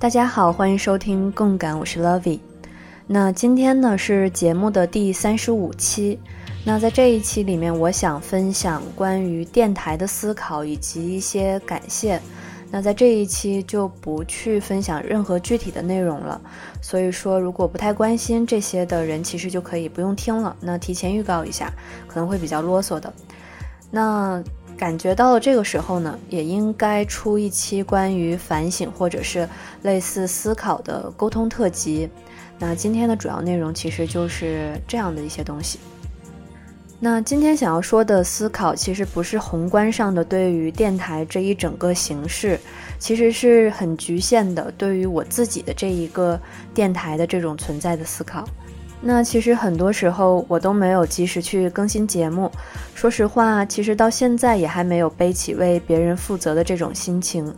大家好，欢迎收听共感，我是 Lovey。那今天呢是节目的第三十五期。那在这一期里面，我想分享关于电台的思考以及一些感谢。那在这一期就不去分享任何具体的内容了。所以说，如果不太关心这些的人，其实就可以不用听了。那提前预告一下，可能会比较啰嗦的。那。感觉到了这个时候呢，也应该出一期关于反省或者是类似思考的沟通特辑。那今天的主要内容其实就是这样的一些东西。那今天想要说的思考，其实不是宏观上的对于电台这一整个形式，其实是很局限的对于我自己的这一个电台的这种存在的思考。那其实很多时候我都没有及时去更新节目，说实话，其实到现在也还没有背起为别人负责的这种心情。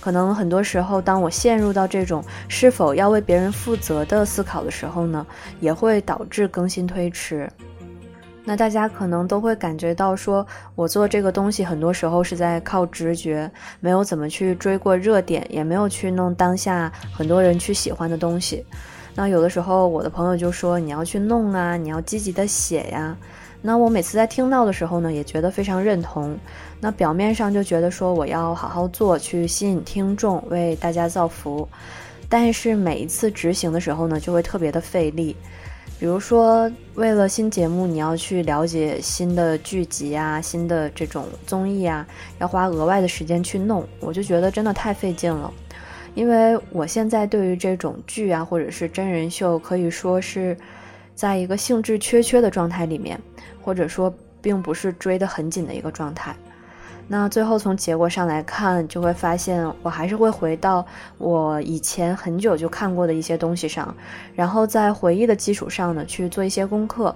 可能很多时候，当我陷入到这种是否要为别人负责的思考的时候呢，也会导致更新推迟。那大家可能都会感觉到，说我做这个东西很多时候是在靠直觉，没有怎么去追过热点，也没有去弄当下很多人去喜欢的东西。那有的时候，我的朋友就说你要去弄啊，你要积极的写呀。那我每次在听到的时候呢，也觉得非常认同。那表面上就觉得说我要好好做，去吸引听众，为大家造福。但是每一次执行的时候呢，就会特别的费力。比如说，为了新节目，你要去了解新的剧集啊，新的这种综艺啊，要花额外的时间去弄，我就觉得真的太费劲了。因为我现在对于这种剧啊，或者是真人秀，可以说是在一个兴致缺缺的状态里面，或者说并不是追得很紧的一个状态。那最后从结果上来看，就会发现我还是会回到我以前很久就看过的一些东西上，然后在回忆的基础上呢，去做一些功课。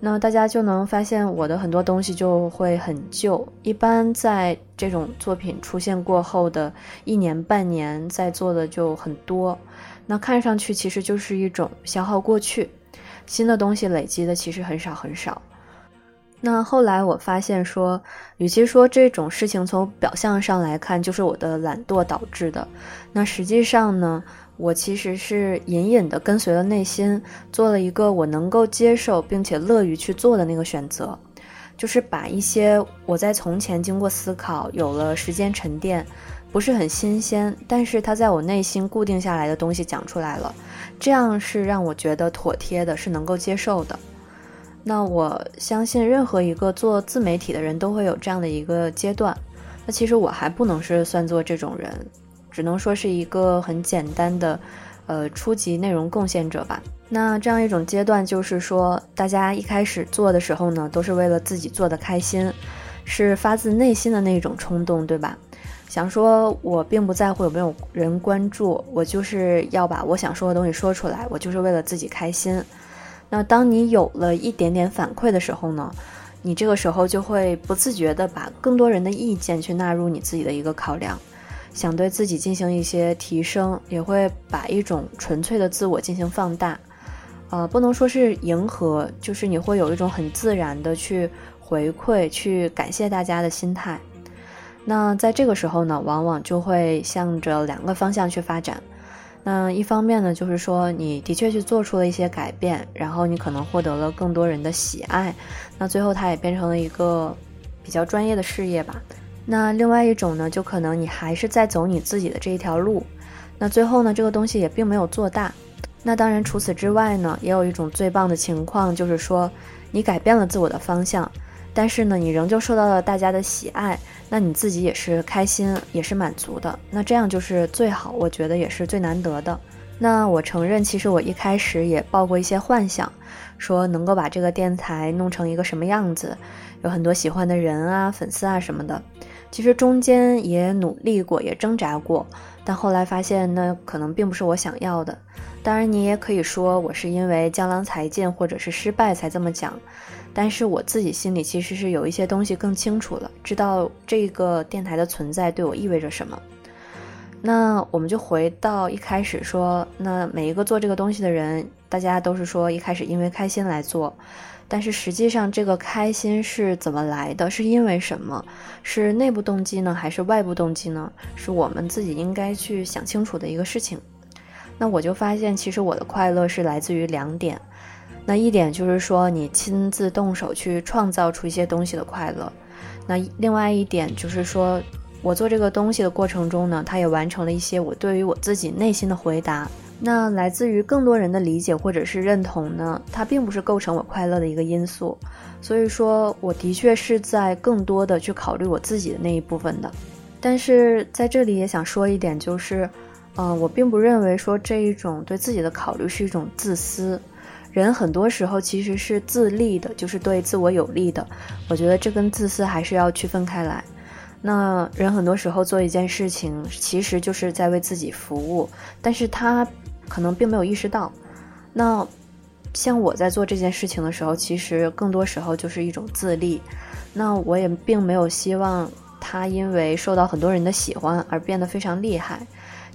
那大家就能发现我的很多东西就会很旧，一般在这种作品出现过后的一年半年在做的就很多，那看上去其实就是一种消耗过去，新的东西累积的其实很少很少。那后来我发现说，与其说这种事情从表象上来看就是我的懒惰导致的，那实际上呢？我其实是隐隐的跟随了内心，做了一个我能够接受并且乐于去做的那个选择，就是把一些我在从前经过思考、有了时间沉淀，不是很新鲜，但是它在我内心固定下来的东西讲出来了，这样是让我觉得妥帖的，是能够接受的。那我相信任何一个做自媒体的人都会有这样的一个阶段，那其实我还不能是算作这种人。只能说是一个很简单的，呃，初级内容贡献者吧。那这样一种阶段，就是说，大家一开始做的时候呢，都是为了自己做的开心，是发自内心的那种冲动，对吧？想说，我并不在乎有没有人关注，我就是要把我想说的东西说出来，我就是为了自己开心。那当你有了一点点反馈的时候呢，你这个时候就会不自觉的把更多人的意见去纳入你自己的一个考量。想对自己进行一些提升，也会把一种纯粹的自我进行放大，呃，不能说是迎合，就是你会有一种很自然的去回馈、去感谢大家的心态。那在这个时候呢，往往就会向着两个方向去发展。那一方面呢，就是说你的确去做出了一些改变，然后你可能获得了更多人的喜爱，那最后它也变成了一个比较专业的事业吧。那另外一种呢，就可能你还是在走你自己的这一条路，那最后呢，这个东西也并没有做大。那当然，除此之外呢，也有一种最棒的情况，就是说你改变了自我的方向，但是呢，你仍旧受到了大家的喜爱，那你自己也是开心，也是满足的。那这样就是最好，我觉得也是最难得的。那我承认，其实我一开始也抱过一些幻想，说能够把这个电台弄成一个什么样子，有很多喜欢的人啊、粉丝啊什么的。其实中间也努力过，也挣扎过，但后来发现那可能并不是我想要的。当然，你也可以说我是因为江郎才尽或者是失败才这么讲，但是我自己心里其实是有一些东西更清楚了，知道这个电台的存在对我意味着什么。那我们就回到一开始说，那每一个做这个东西的人，大家都是说一开始因为开心来做。但是实际上这个开心是怎么来的？是因为什么？是内部动机呢，还是外部动机呢？是我们自己应该去想清楚的一个事情。那我就发现，其实我的快乐是来自于两点。那一点就是说，你亲自动手去创造出一些东西的快乐。那另外一点就是说，我做这个东西的过程中呢，它也完成了一些我对于我自己内心的回答。那来自于更多人的理解或者是认同呢，它并不是构成我快乐的一个因素。所以说，我的确是在更多的去考虑我自己的那一部分的。但是在这里也想说一点，就是，呃，我并不认为说这一种对自己的考虑是一种自私。人很多时候其实是自利的，就是对自我有利的。我觉得这跟自私还是要区分开来。那人很多时候做一件事情，其实就是在为自己服务，但是他可能并没有意识到。那像我在做这件事情的时候，其实更多时候就是一种自利。那我也并没有希望他因为受到很多人的喜欢而变得非常厉害。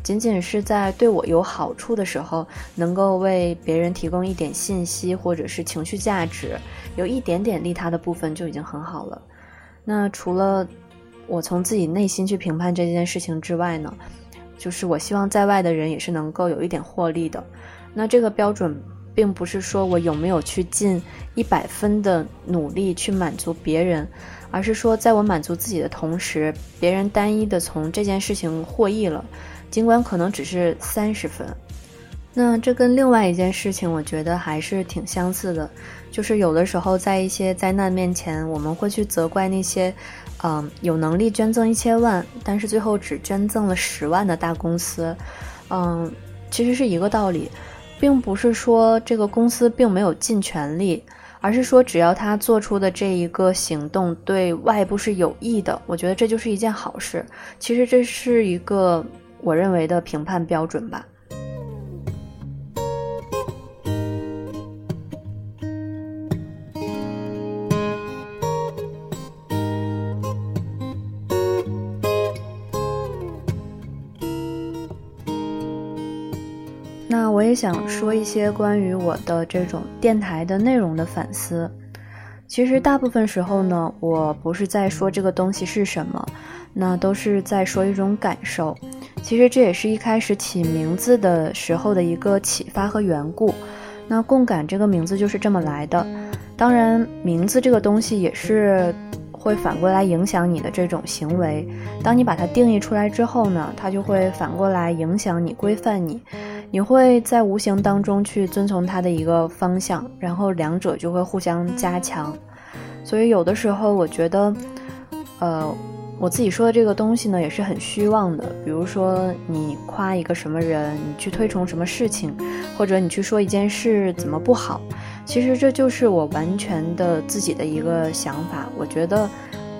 仅仅是在对我有好处的时候，能够为别人提供一点信息或者是情绪价值，有一点点利他的部分就已经很好了。那除了我从自己内心去评判这件事情之外呢，就是我希望在外的人也是能够有一点获利的。那这个标准并不是说我有没有去尽一百分的努力去满足别人，而是说在我满足自己的同时，别人单一的从这件事情获益了。尽管可能只是三十分，那这跟另外一件事情，我觉得还是挺相似的。就是有的时候在一些灾难面前，我们会去责怪那些，嗯，有能力捐赠一千万，但是最后只捐赠了十万的大公司。嗯，其实是一个道理，并不是说这个公司并没有尽全力，而是说只要他做出的这一个行动对外部是有益的，我觉得这就是一件好事。其实这是一个。我认为的评判标准吧。我也想说一些关于我的这种电台的内容的反思。其实大部分时候呢，我不是在说这个东西是什么，那都是在说一种感受。其实这也是一开始起名字的时候的一个启发和缘故。那共感这个名字就是这么来的。当然，名字这个东西也是会反过来影响你的这种行为。当你把它定义出来之后呢，它就会反过来影响你、规范你。你会在无形当中去遵从它的一个方向，然后两者就会互相加强。所以有的时候，我觉得，呃。我自己说的这个东西呢，也是很虚妄的。比如说，你夸一个什么人，你去推崇什么事情，或者你去说一件事怎么不好，其实这就是我完全的自己的一个想法。我觉得，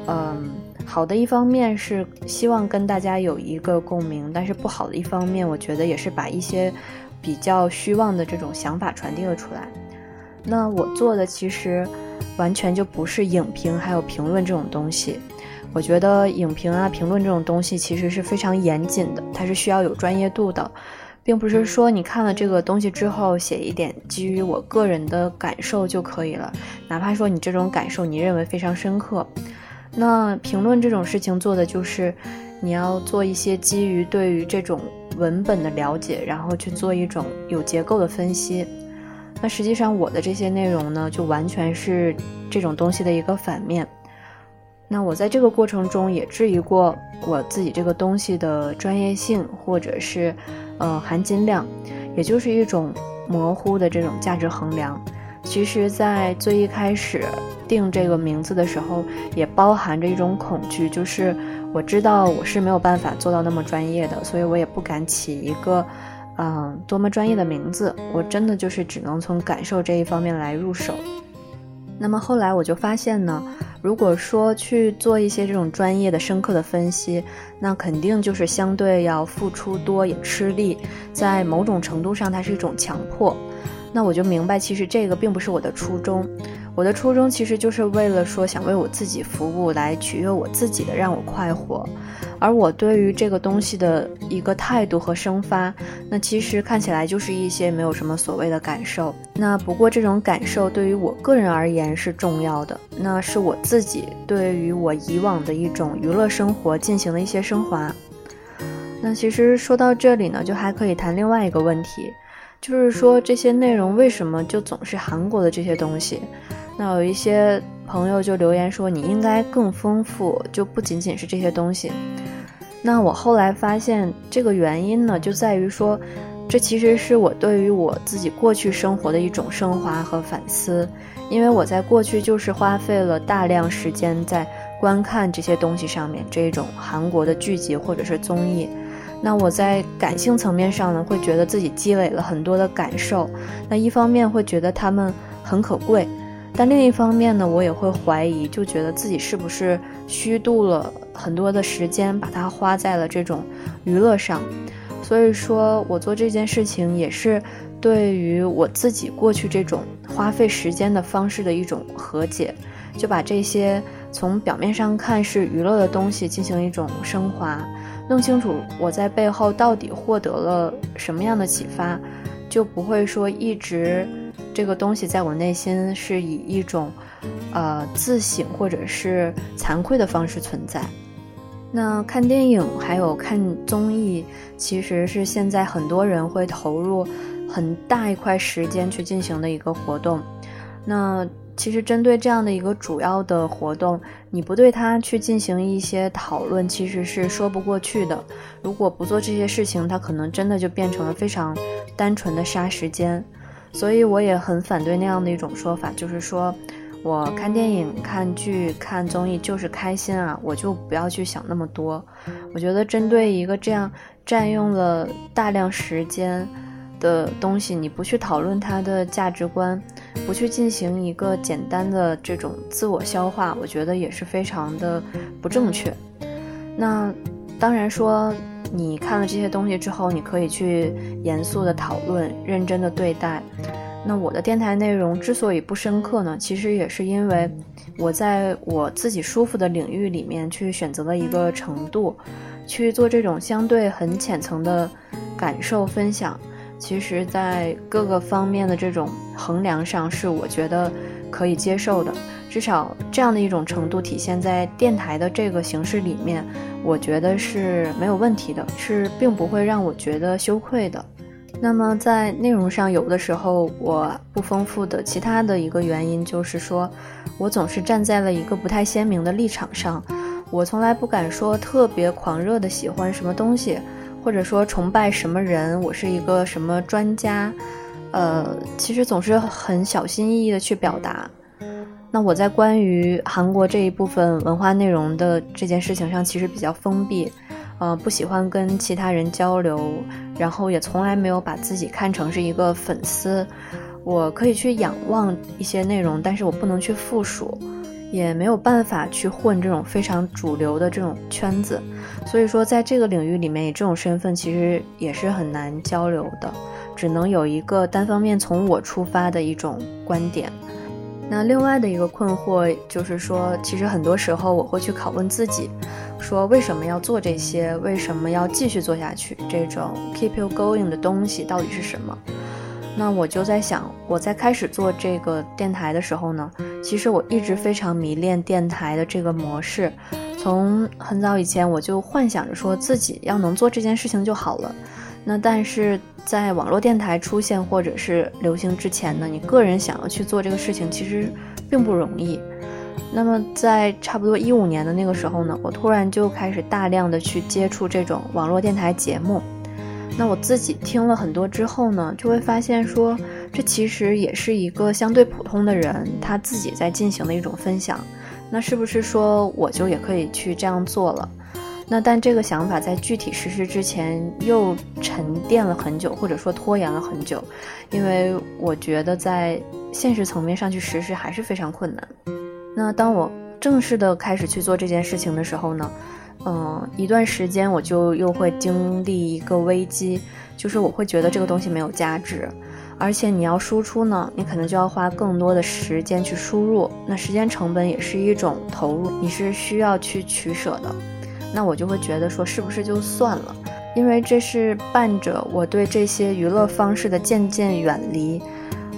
嗯，好的一方面是希望跟大家有一个共鸣，但是不好的一方面，我觉得也是把一些比较虚妄的这种想法传递了出来。那我做的其实完全就不是影评，还有评论这种东西。我觉得影评啊、评论这种东西其实是非常严谨的，它是需要有专业度的，并不是说你看了这个东西之后写一点基于我个人的感受就可以了，哪怕说你这种感受你认为非常深刻。那评论这种事情做的就是你要做一些基于对于这种文本的了解，然后去做一种有结构的分析。那实际上我的这些内容呢，就完全是这种东西的一个反面。那我在这个过程中也质疑过我自己这个东西的专业性，或者是，呃，含金量，也就是一种模糊的这种价值衡量。其实，在最一开始定这个名字的时候，也包含着一种恐惧，就是我知道我是没有办法做到那么专业的，所以我也不敢起一个，嗯，多么专业的名字。我真的就是只能从感受这一方面来入手。那么后来我就发现呢。如果说去做一些这种专业的、深刻的分析，那肯定就是相对要付出多也吃力，在某种程度上它是一种强迫。那我就明白，其实这个并不是我的初衷。我的初衷其实就是为了说想为我自己服务，来取悦我自己的，让我快活。而我对于这个东西的一个态度和生发，那其实看起来就是一些没有什么所谓的感受。那不过这种感受对于我个人而言是重要的，那是我自己对于我以往的一种娱乐生活进行了一些升华。那其实说到这里呢，就还可以谈另外一个问题，就是说这些内容为什么就总是韩国的这些东西？那有一些朋友就留言说，你应该更丰富，就不仅仅是这些东西。那我后来发现，这个原因呢，就在于说，这其实是我对于我自己过去生活的一种升华和反思。因为我在过去就是花费了大量时间在观看这些东西上面，这种韩国的剧集或者是综艺。那我在感性层面上呢，会觉得自己积累了很多的感受。那一方面会觉得他们很可贵。但另一方面呢，我也会怀疑，就觉得自己是不是虚度了很多的时间，把它花在了这种娱乐上。所以说我做这件事情也是对于我自己过去这种花费时间的方式的一种和解，就把这些从表面上看是娱乐的东西进行一种升华，弄清楚我在背后到底获得了什么样的启发，就不会说一直。这个东西在我内心是以一种，呃，自省或者是惭愧的方式存在。那看电影还有看综艺，其实是现在很多人会投入很大一块时间去进行的一个活动。那其实针对这样的一个主要的活动，你不对它去进行一些讨论，其实是说不过去的。如果不做这些事情，它可能真的就变成了非常单纯的杀时间。所以我也很反对那样的一种说法，就是说，我看电影、看剧、看综艺就是开心啊，我就不要去想那么多。我觉得针对一个这样占用了大量时间的东西，你不去讨论它的价值观，不去进行一个简单的这种自我消化，我觉得也是非常的不正确。那当然说。你看了这些东西之后，你可以去严肃的讨论，认真的对待。那我的电台内容之所以不深刻呢，其实也是因为我在我自己舒服的领域里面去选择了一个程度，去做这种相对很浅层的感受分享。其实，在各个方面的这种衡量上，是我觉得可以接受的。至少这样的一种程度体现在电台的这个形式里面，我觉得是没有问题的，是并不会让我觉得羞愧的。那么在内容上，有的时候我不丰富的其他的一个原因就是说，我总是站在了一个不太鲜明的立场上，我从来不敢说特别狂热的喜欢什么东西，或者说崇拜什么人，我是一个什么专家，呃，其实总是很小心翼翼的去表达。那我在关于韩国这一部分文化内容的这件事情上，其实比较封闭，呃，不喜欢跟其他人交流，然后也从来没有把自己看成是一个粉丝。我可以去仰望一些内容，但是我不能去附属，也没有办法去混这种非常主流的这种圈子。所以说，在这个领域里面，以这种身份其实也是很难交流的，只能有一个单方面从我出发的一种观点。那另外的一个困惑就是说，其实很多时候我会去拷问自己，说为什么要做这些，为什么要继续做下去？这种 keep you going 的东西到底是什么？那我就在想，我在开始做这个电台的时候呢，其实我一直非常迷恋电台的这个模式，从很早以前我就幻想着说自己要能做这件事情就好了。那但是在网络电台出现或者是流行之前呢，你个人想要去做这个事情其实并不容易。那么在差不多一五年的那个时候呢，我突然就开始大量的去接触这种网络电台节目。那我自己听了很多之后呢，就会发现说，这其实也是一个相对普通的人他自己在进行的一种分享。那是不是说我就也可以去这样做了？那但这个想法在具体实施之前又沉淀了很久，或者说拖延了很久，因为我觉得在现实层面上去实施还是非常困难。那当我正式的开始去做这件事情的时候呢，嗯，一段时间我就又会经历一个危机，就是我会觉得这个东西没有价值，而且你要输出呢，你可能就要花更多的时间去输入，那时间成本也是一种投入，你是需要去取舍的。那我就会觉得说，是不是就算了？因为这是伴着我对这些娱乐方式的渐渐远离。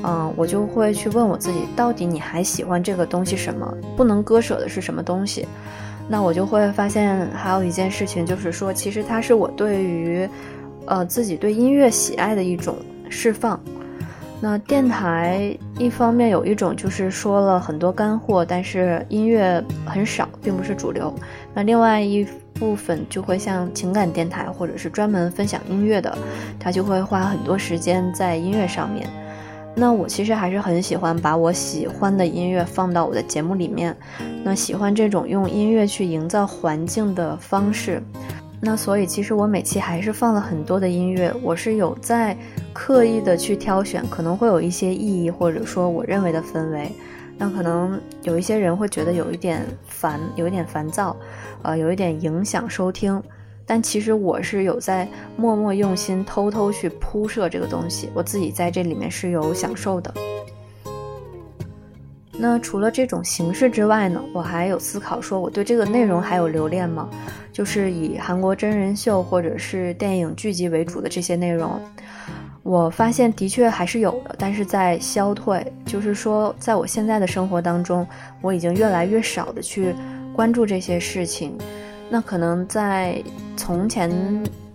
嗯，我就会去问我自己，到底你还喜欢这个东西什么？不能割舍的是什么东西？那我就会发现，还有一件事情，就是说，其实它是我对于，呃，自己对音乐喜爱的一种释放。那电台一方面有一种就是说了很多干货，但是音乐很少，并不是主流。那另外一部分就会像情感电台，或者是专门分享音乐的，它就会花很多时间在音乐上面。那我其实还是很喜欢把我喜欢的音乐放到我的节目里面，那喜欢这种用音乐去营造环境的方式，那所以其实我每期还是放了很多的音乐，我是有在刻意的去挑选，可能会有一些意义或者说我认为的氛围，那可能有一些人会觉得有一点烦，有一点烦躁，呃，有一点影响收听。但其实我是有在默默用心、偷偷去铺设这个东西，我自己在这里面是有享受的。那除了这种形式之外呢，我还有思考说，我对这个内容还有留恋吗？就是以韩国真人秀或者是电影剧集为主的这些内容，我发现的确还是有的，但是在消退。就是说，在我现在的生活当中，我已经越来越少的去关注这些事情。那可能在从前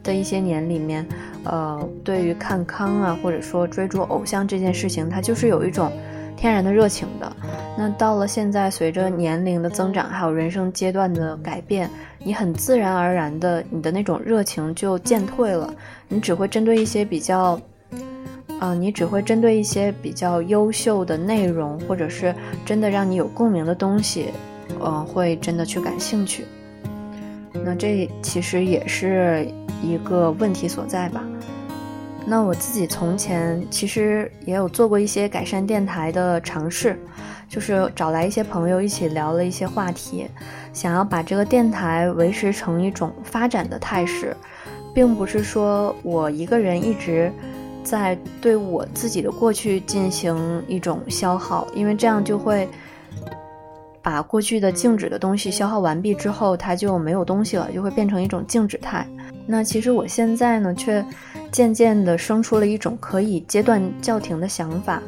的一些年里面，呃，对于看康啊，或者说追逐偶像这件事情，它就是有一种天然的热情的。那到了现在，随着年龄的增长，还有人生阶段的改变，你很自然而然的，你的那种热情就渐退了。你只会针对一些比较，啊，你只会针对一些比较优秀的内容，或者是真的让你有共鸣的东西，呃，会真的去感兴趣。那这其实也是一个问题所在吧。那我自己从前其实也有做过一些改善电台的尝试，就是找来一些朋友一起聊了一些话题，想要把这个电台维持成一种发展的态势，并不是说我一个人一直在对我自己的过去进行一种消耗，因为这样就会。把过去的静止的东西消耗完毕之后，它就没有东西了，就会变成一种静止态。那其实我现在呢，却渐渐的生出了一种可以阶段叫停的想法，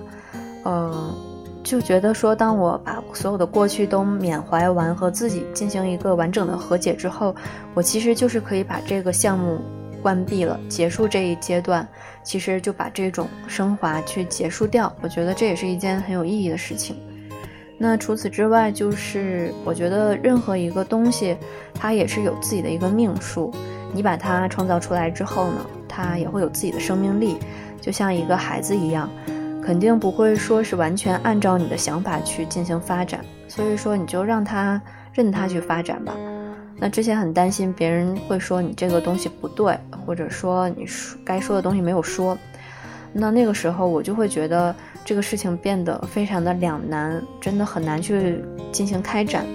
嗯，就觉得说，当我把所有的过去都缅怀完，和自己进行一个完整的和解之后，我其实就是可以把这个项目关闭了，结束这一阶段，其实就把这种升华去结束掉。我觉得这也是一件很有意义的事情。那除此之外，就是我觉得任何一个东西，它也是有自己的一个命数。你把它创造出来之后呢，它也会有自己的生命力，就像一个孩子一样，肯定不会说是完全按照你的想法去进行发展。所以说，你就让他任他去发展吧。那之前很担心别人会说你这个东西不对，或者说你说该说的东西没有说。那那个时候我就会觉得这个事情变得非常的两难，真的很难去进行开展。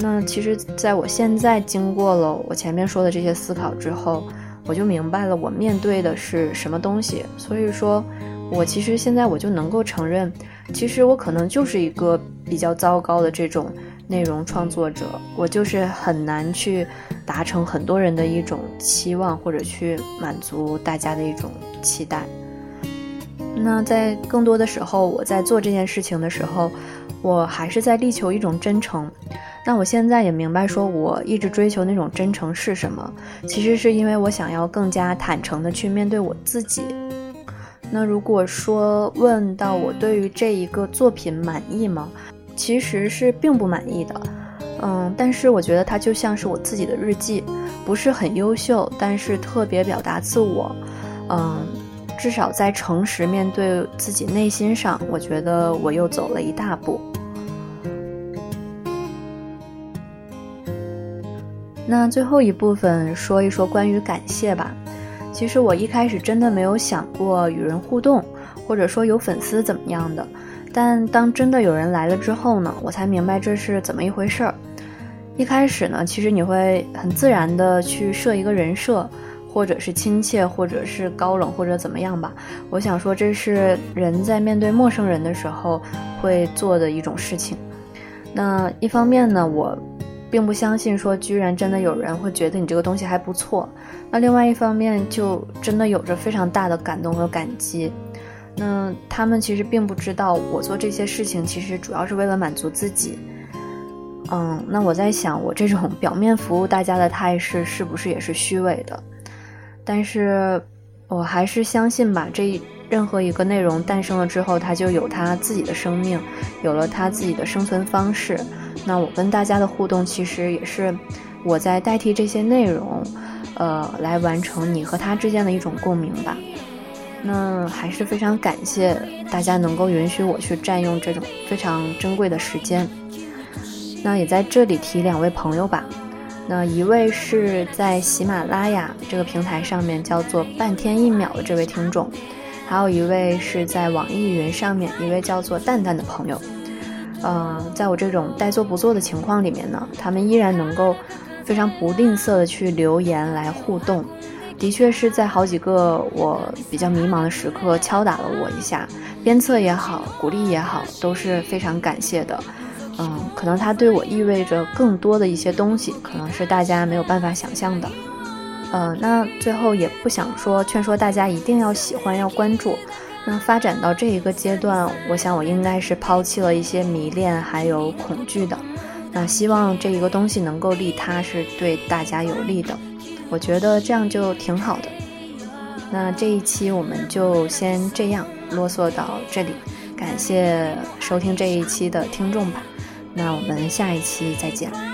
那其实，在我现在经过了我前面说的这些思考之后，我就明白了我面对的是什么东西。所以说，我其实现在我就能够承认，其实我可能就是一个比较糟糕的这种内容创作者，我就是很难去达成很多人的一种期望，或者去满足大家的一种期待。那在更多的时候，我在做这件事情的时候，我还是在力求一种真诚。那我现在也明白，说我一直追求那种真诚是什么，其实是因为我想要更加坦诚的去面对我自己。那如果说问到我对于这一个作品满意吗？其实是并不满意的。嗯，但是我觉得它就像是我自己的日记，不是很优秀，但是特别表达自我。嗯。至少在诚实面对自己内心上，我觉得我又走了一大步。那最后一部分说一说关于感谢吧。其实我一开始真的没有想过与人互动，或者说有粉丝怎么样的。但当真的有人来了之后呢，我才明白这是怎么一回事儿。一开始呢，其实你会很自然的去设一个人设。或者是亲切，或者是高冷，或者怎么样吧。我想说，这是人在面对陌生人的时候会做的一种事情。那一方面呢，我并不相信说，居然真的有人会觉得你这个东西还不错。那另外一方面，就真的有着非常大的感动和感激。那他们其实并不知道，我做这些事情其实主要是为了满足自己。嗯，那我在想，我这种表面服务大家的态势是不是也是虚伪的？但是，我还是相信吧。这任何一个内容诞生了之后，它就有它自己的生命，有了它自己的生存方式。那我跟大家的互动，其实也是我在代替这些内容，呃，来完成你和他之间的一种共鸣吧。那还是非常感谢大家能够允许我去占用这种非常珍贵的时间。那也在这里提两位朋友吧，那一位是在喜马拉雅这个平台上面叫做半天一秒的这位听众，还有一位是在网易云上面一位叫做蛋蛋的朋友。呃，在我这种带做不做的情况里面呢，他们依然能够非常不吝啬的去留言来互动，的确是在好几个我比较迷茫的时刻敲打了我一下，鞭策也好，鼓励也好，都是非常感谢的。可能它对我意味着更多的一些东西，可能是大家没有办法想象的。呃，那最后也不想说劝说大家一定要喜欢要关注。那发展到这一个阶段，我想我应该是抛弃了一些迷恋还有恐惧的。那希望这一个东西能够利他，是对大家有利的。我觉得这样就挺好的。那这一期我们就先这样啰嗦到这里，感谢收听这一期的听众吧。那我们下一期再见。